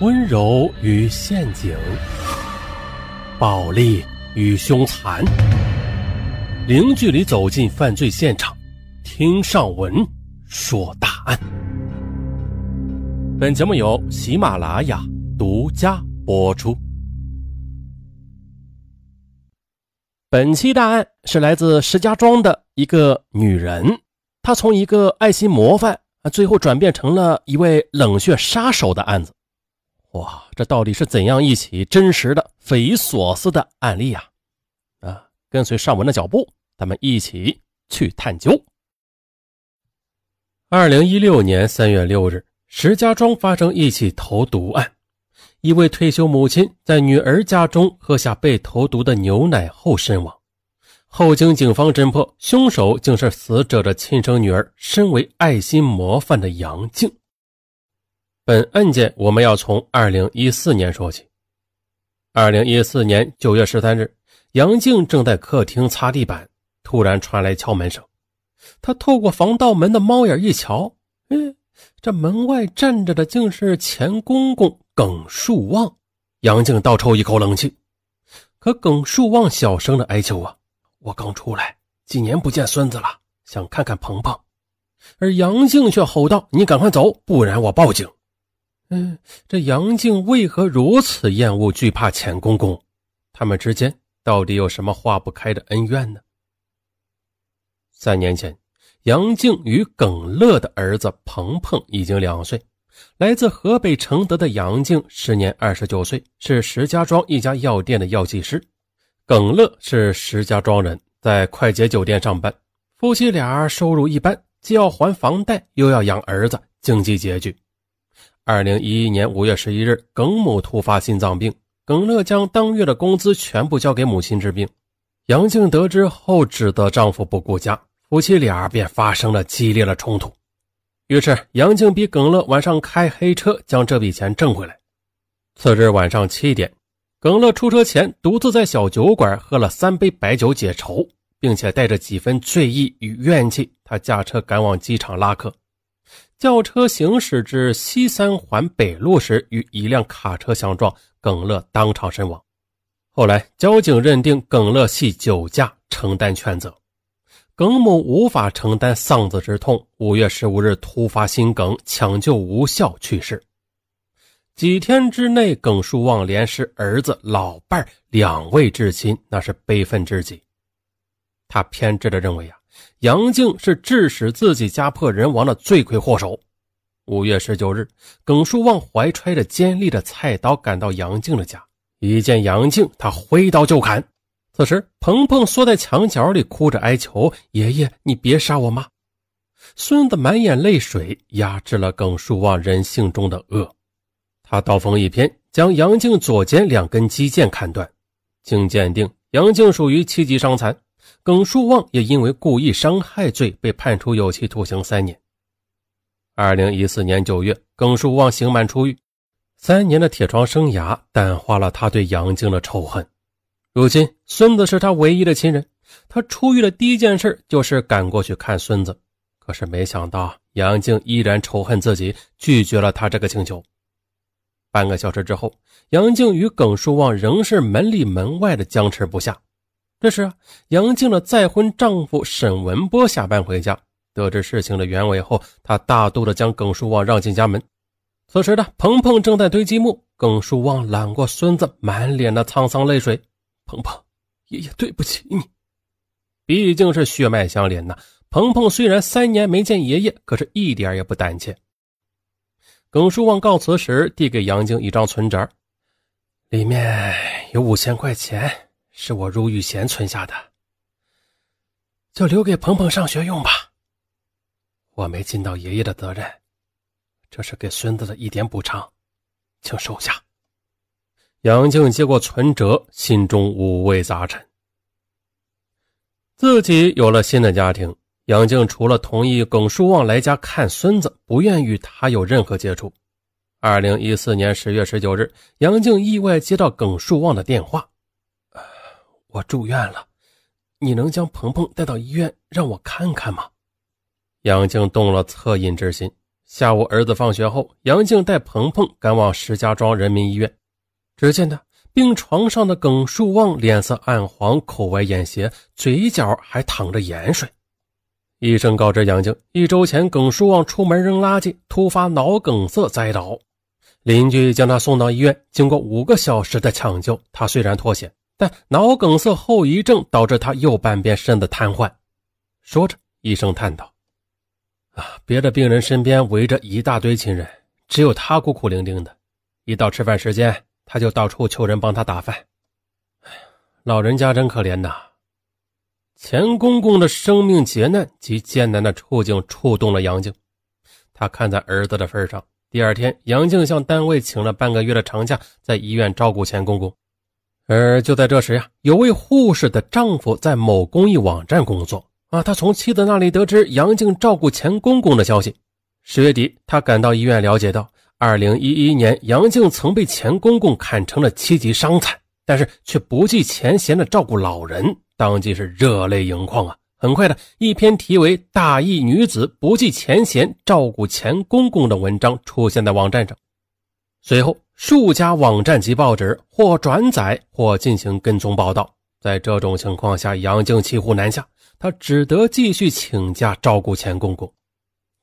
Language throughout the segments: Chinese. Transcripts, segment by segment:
温柔与陷阱，暴力与凶残，零距离走进犯罪现场，听上文说大案。本节目由喜马拉雅独家播出。本期大案是来自石家庄的一个女人，她从一个爱心模范啊，最后转变成了一位冷血杀手的案子。哇，这到底是怎样一起真实的、匪夷所思的案例呀？啊，跟随上文的脚步，咱们一起去探究。二零一六年三月六日，石家庄发生一起投毒案，一位退休母亲在女儿家中喝下被投毒的牛奶后身亡。后经警方侦破，凶手竟是死者的亲生女儿，身为爱心模范的杨静。本案件我们要从二零一四年说起。二零一四年九月十三日，杨静正在客厅擦地板，突然传来敲门声。他透过防盗门的猫眼一瞧，哎，这门外站着的竟是前公公耿树旺。杨静倒抽一口冷气，可耿树旺小声的哀求啊：“我刚出来，几年不见孙子了，想看看鹏鹏。”而杨静却吼道：“你赶快走，不然我报警。”嗯，这杨静为何如此厌恶、惧怕钱公公？他们之间到底有什么化不开的恩怨呢？三年前，杨静与耿乐的儿子鹏鹏已经两岁。来自河北承德的杨静时年二十九岁，是石家庄一家药店的药剂师。耿乐是石家庄人，在快捷酒店上班。夫妻俩收入一般，既要还房贷，又要养儿子，经济拮据。二零一一年五月十一日，耿某突发心脏病，耿乐将当月的工资全部交给母亲治病。杨静得知后，指责丈夫不顾家，夫妻俩便发生了激烈的冲突。于是，杨静逼耿乐晚上开黑车将这笔钱挣回来。次日晚上七点，耿乐出车前独自在小酒馆喝了三杯白酒解愁，并且带着几分醉意与怨气，他驾车赶往机场拉客。轿车行驶至西三环北路时，与一辆卡车相撞，耿乐当场身亡。后来，交警认定耿乐系酒驾，承担全责。耿某无法承担丧子之痛，五月十五日突发心梗，抢救无效去世。几天之内，耿树旺连失儿子、老伴两位至亲，那是悲愤至极。他偏执的认为呀。杨静是致使自己家破人亡的罪魁祸首。五月十九日，耿树旺怀揣着尖利的菜刀赶到杨静的家，一见杨静，他挥刀就砍。此时，鹏鹏缩在墙角里，哭着哀求：“爷爷，你别杀我妈！”孙子满眼泪水，压制了耿树旺人性中的恶。他刀锋一偏，将杨静左肩两根肌腱砍断。经鉴定，杨静属于七级伤残。耿树旺也因为故意伤害罪被判处有期徒刑三年。二零一四年九月，耿树旺刑满出狱，三年的铁窗生涯淡化了他对杨静的仇恨。如今，孙子是他唯一的亲人，他出狱的第一件事就是赶过去看孙子。可是没想到，杨静依然仇恨自己，拒绝了他这个请求。半个小时之后，杨静与耿树旺仍是门里门外的僵持不下。这时，杨静的再婚丈夫沈文波下班回家，得知事情的原委后，他大度的将耿树旺让进家门。此时的鹏鹏正在堆积木，耿树旺揽过孙子，满脸的沧桑泪水：“鹏鹏，爷爷对不起你，毕竟是血脉相连呐。”鹏鹏虽然三年没见爷爷，可是一点也不胆怯。耿书旺告辞时，递给杨静一张存折，里面有五千块钱。是我入狱前存下的，就留给鹏鹏上学用吧。我没尽到爷爷的责任，这是给孙子的一点补偿，请收下。杨静接过存折，心中五味杂陈。自己有了新的家庭，杨静除了同意耿树旺来家看孙子，不愿与他有任何接触。二零一四年十月十九日，杨静意外接到耿树旺的电话。我住院了，你能将鹏鹏带到医院让我看看吗？杨静动了恻隐之心，下午儿子放学后，杨静带鹏鹏赶往石家庄人民医院。只见他病床上的耿树旺脸色暗黄，口歪眼斜，嘴角还淌着盐水。医生告知杨静，一周前耿树旺出门扔垃圾，突发脑梗塞栽倒。邻居将他送到医院，经过五个小时的抢救，他虽然脱险，但脑梗塞后遗症导致他右半边身子瘫痪。说着，医生叹道。啊！别的病人身边围着一大堆亲人，只有他孤苦伶仃的。一到吃饭时间，他就到处求人帮他打饭。哎呀，老人家真可怜呐！钱公公的生命劫难及艰难的处境触动了杨静。他看在儿子的份上，第二天，杨静向单位请了半个月的长假，在医院照顾钱公公。而就在这时呀，有位护士的丈夫在某公益网站工作。啊，他从妻子那里得知杨静照顾钱公公的消息。十月底，他赶到医院，了解到，二零一一年杨静曾被钱公公砍成了七级伤残，但是却不计前嫌的照顾老人，当即是热泪盈眶啊！很快的一篇题为《大义女子不计前嫌照顾钱公公》的文章出现在网站上，随后数家网站及报纸或转载或进行跟踪报道。在这种情况下，杨静骑虎难下。她只得继续请假照顾钱公公，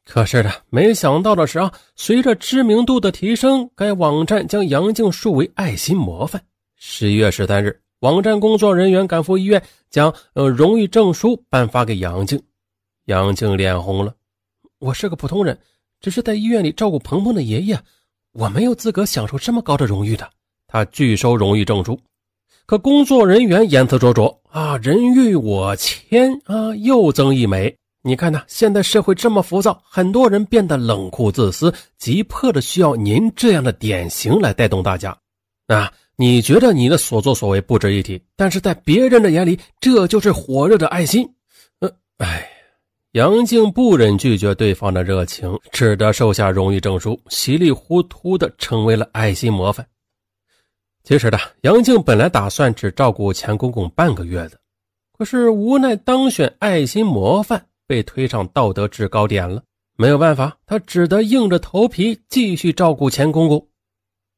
可是呢，没想到的是啊，随着知名度的提升，该网站将杨静树为爱心模范。十一月十三日，网站工作人员赶赴医院，将呃荣誉证书颁发给杨静。杨静脸红了，我是个普通人，只是在医院里照顾鹏鹏的爷爷，我没有资格享受这么高的荣誉的。他拒收荣誉证书。可工作人员言辞灼灼啊，人欲我牵啊，又增一枚。你看呐，现在社会这么浮躁，很多人变得冷酷自私，急迫的需要您这样的典型来带动大家。啊，你觉得你的所作所为不值一提，但是在别人的眼里，这就是火热的爱心。呃，哎，杨静不忍拒绝对方的热情，只得收下荣誉证书，稀里糊涂的成为了爱心模范。其实的杨静本来打算只照顾钱公公半个月的，可是无奈当选爱心模范，被推上道德制高点了。没有办法，他只得硬着头皮继续照顾钱公公。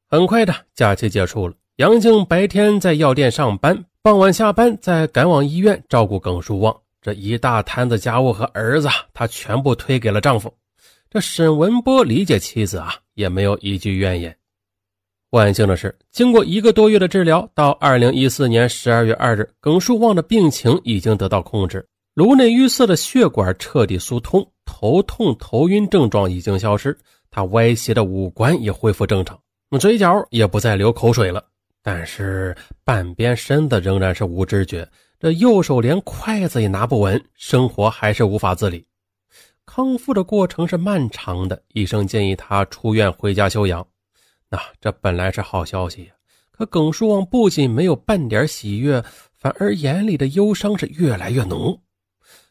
很快的假期结束了，杨静白天在药店上班，傍晚下班再赶往医院照顾耿树旺。这一大摊子家务和儿子，她全部推给了丈夫。这沈文波理解妻子啊，也没有一句怨言。万幸的是，经过一个多月的治疗，到二零一四年十二月二日，耿树旺的病情已经得到控制，颅内淤塞的血管彻底疏通，头痛、头晕症状已经消失，他歪斜的五官也恢复正常，嘴角也不再流口水了。但是半边身子仍然是无知觉，这右手连筷子也拿不稳，生活还是无法自理。康复的过程是漫长的，医生建议他出院回家休养。那这本来是好消息，可耿树旺不仅没有半点喜悦，反而眼里的忧伤是越来越浓。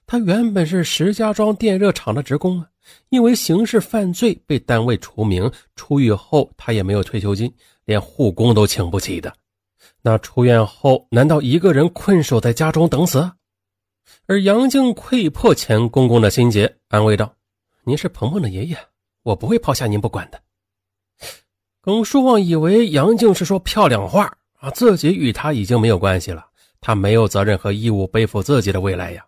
他原本是石家庄电热厂的职工啊，因为刑事犯罪被单位除名，出狱后他也没有退休金，连护工都请不起的。那出院后，难道一个人困守在家中等死？而杨静窥破钱公公的心结，安慰道：“您是鹏鹏的爷爷，我不会抛下您不管的。”耿书旺以为杨静是说漂亮话啊，自己与他已经没有关系了，他没有责任和义务背负自己的未来呀。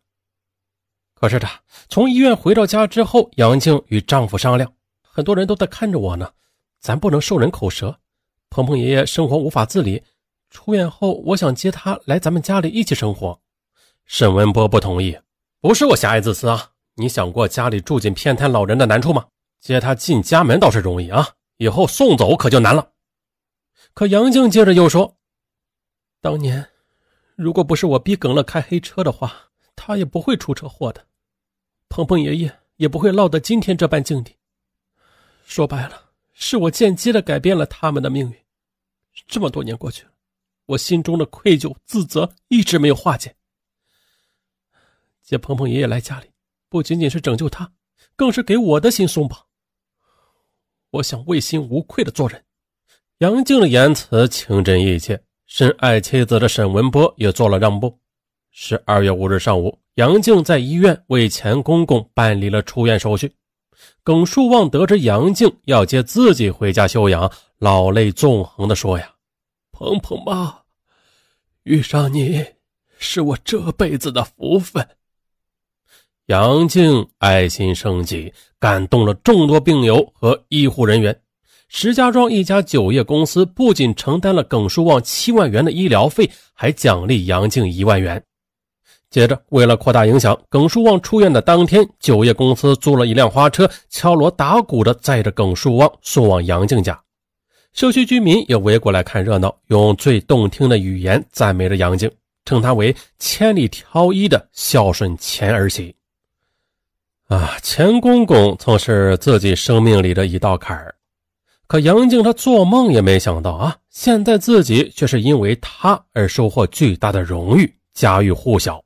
可是他从医院回到家之后，杨静与丈夫商量，很多人都在看着我呢，咱不能受人口舌。鹏鹏爷爷生活无法自理，出院后我想接他来咱们家里一起生活。沈文波不同意，不是我狭隘自私啊，你想过家里住进偏瘫老人的难处吗？接他进家门倒是容易啊。以后送走可就难了。可杨静接着又说：“当年如果不是我逼耿乐开黑车的话，他也不会出车祸的，鹏鹏爷爷也不会落得今天这般境地。说白了，是我间接的改变了他们的命运。这么多年过去了，我心中的愧疚自责一直没有化解。接鹏鹏爷爷来家里，不仅仅是拯救他，更是给我的心松绑。”我想问心无愧的做人。杨静的言辞情真意切，深爱妻子的沈文波也做了让步。十二月五日上午，杨静在医院为钱公公办理了出院手续。耿树旺得知杨静要接自己回家休养，老泪纵横地说：“呀，鹏鹏妈，遇上你是我这辈子的福分。”杨静爱心升级，感动了众多病友和医护人员。石家庄一家酒业公司不仅承担了耿树旺七万元的医疗费，还奖励杨静一万元。接着，为了扩大影响，耿树旺出院的当天，酒业公司租了一辆花车，敲锣打鼓的载着耿树旺送往杨静家。社区居民也围过来看热闹，用最动听的语言赞美着杨静，称她为千里挑一的孝顺钱儿媳。啊，钱公公曾是自己生命里的一道坎儿，可杨静她做梦也没想到啊，现在自己却是因为他而收获巨大的荣誉，家喻户晓。